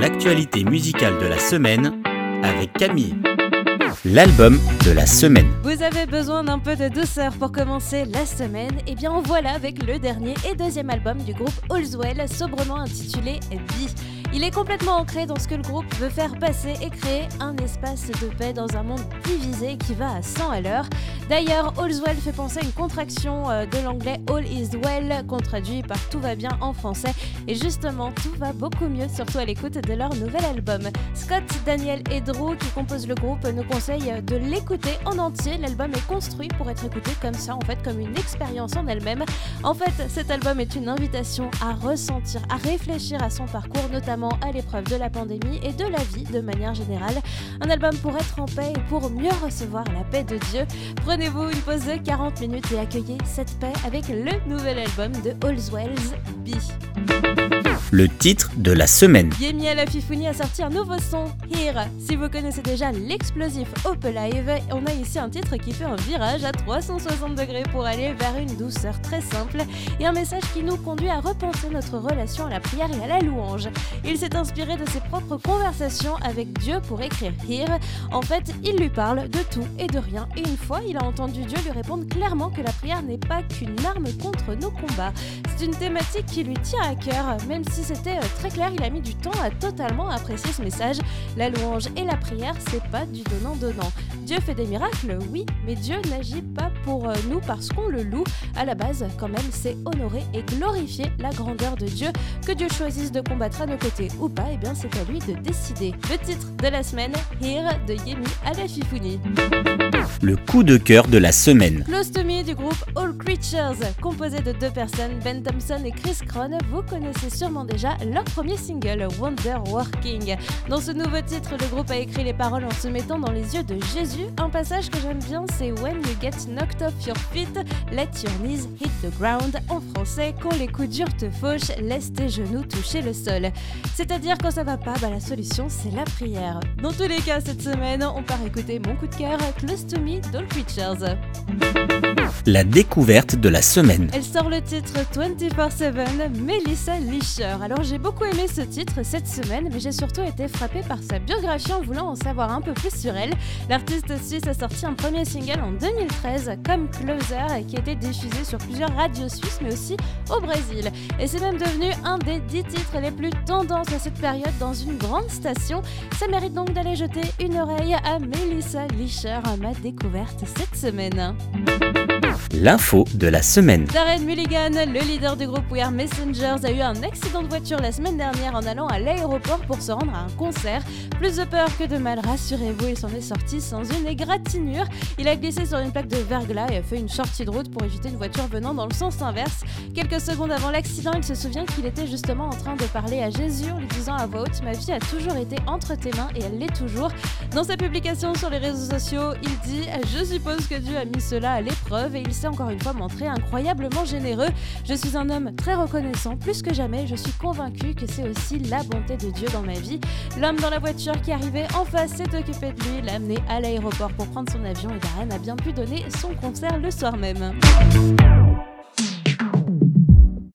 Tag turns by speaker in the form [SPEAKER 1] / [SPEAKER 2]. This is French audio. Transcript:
[SPEAKER 1] l'actualité musicale de la semaine avec Camille. L'album de la semaine.
[SPEAKER 2] Vous avez besoin d'un peu de douceur pour commencer la semaine? Eh bien en voilà avec le dernier et deuxième album du groupe Allswell, sobrement intitulé Be. Il est complètement ancré dans ce que le groupe veut faire passer et créer un espace de paix dans un monde divisé qui va à 100 à l'heure. D'ailleurs, All's Well fait penser à une contraction euh, de l'anglais All is Well, qu'on traduit par Tout va bien en français. Et justement, tout va beaucoup mieux, surtout à l'écoute de leur nouvel album. Scott, Daniel et Drew, qui composent le groupe, nous conseillent de l'écouter en entier. L'album est construit pour être écouté comme ça, en fait, comme une expérience en elle-même. En fait, cet album est une invitation à ressentir, à réfléchir à son parcours, notamment à l'épreuve de la pandémie et de la vie de manière générale. Un album pour être en paix et pour mieux recevoir la paix de Dieu. Prenez-vous une pause de 40 minutes et accueillez cette paix avec le nouvel album de Allswell's Be
[SPEAKER 1] le titre de la semaine.
[SPEAKER 2] Yemi Alafifouni a sorti un nouveau son, Here. Si vous connaissez déjà l'explosif Ope Live, on a ici un titre qui fait un virage à 360 degrés pour aller vers une douceur très simple et un message qui nous conduit à repenser notre relation à la prière et à la louange. Il s'est inspiré de ses propres conversations avec Dieu pour écrire Here. En fait, il lui parle de tout et de rien et une fois, il a entendu Dieu lui répondre clairement que la prière n'est pas qu'une arme contre nos combats. C'est une thématique qui lui tient à cœur, même si c'était euh, très clair, il a mis du temps à totalement apprécier ce message. La louange et la prière, c'est pas du donnant-donnant. Dieu fait des miracles, oui, mais Dieu n'agit pas pour euh, nous parce qu'on le loue. À la base, quand même, c'est honorer et glorifier la grandeur de Dieu. Que Dieu choisisse de combattre à nos côtés ou pas, et eh bien c'est à lui de décider. Le titre de la semaine, Here de Yemi à la Fifouni.
[SPEAKER 1] Le coup de cœur de la semaine.
[SPEAKER 2] Close to Me du groupe Creatures, composé de deux personnes, Ben Thompson et Chris Cron, vous connaissez sûrement déjà leur premier single, Wonder Working. Dans ce nouveau titre, le groupe a écrit les paroles en se mettant dans les yeux de Jésus. Un passage que j'aime bien, c'est When you get knocked off your feet, let your knees hit the ground. En français, quand les coups durs te fauchent, laisse tes genoux toucher le sol. C'est-à-dire quand ça va pas, bah, la solution c'est la prière. Dans tous les cas, cette semaine, on part écouter mon coup de cœur, Close to Me d'All Creatures
[SPEAKER 1] la découverte de la semaine.
[SPEAKER 2] Elle sort le titre 24-7, Melissa Lischer. Alors j'ai beaucoup aimé ce titre cette semaine, mais j'ai surtout été frappée par sa biographie en voulant en savoir un peu plus sur elle. L'artiste suisse a sorti un premier single en 2013, comme Closer, qui a été diffusé sur plusieurs radios suisses, mais aussi au Brésil. Et c'est même devenu un des dix titres les plus tendances à cette période dans une grande station. Ça mérite donc d'aller jeter une oreille à Melissa Lischer, ma découverte cette semaine.
[SPEAKER 1] L'info de la semaine.
[SPEAKER 2] Darren Mulligan, le leader du groupe We Are Messengers, a eu un accident de voiture la semaine dernière en allant à l'aéroport pour se rendre à un concert. Plus de peur que de mal, rassurez-vous, il s'en est sorti sans une égratignure. Il a glissé sur une plaque de verglas et a fait une sortie de route pour éviter une voiture venant dans le sens inverse. Quelques secondes avant l'accident, il se souvient qu'il était justement en train de parler à Jésus en lui disant à voix haute Ma vie a toujours été entre tes mains et elle l'est toujours. Dans sa publication sur les réseaux sociaux, il dit Je suppose que Dieu a mis cela à l'épreuve et il encore une fois montré incroyablement généreux. Je suis un homme très reconnaissant, plus que jamais, je suis convaincu que c'est aussi la bonté de Dieu dans ma vie. L'homme dans la voiture qui arrivait en face s'est occupé de lui, l'a amené à l'aéroport pour prendre son avion et Darren a bien pu donner son concert le soir même.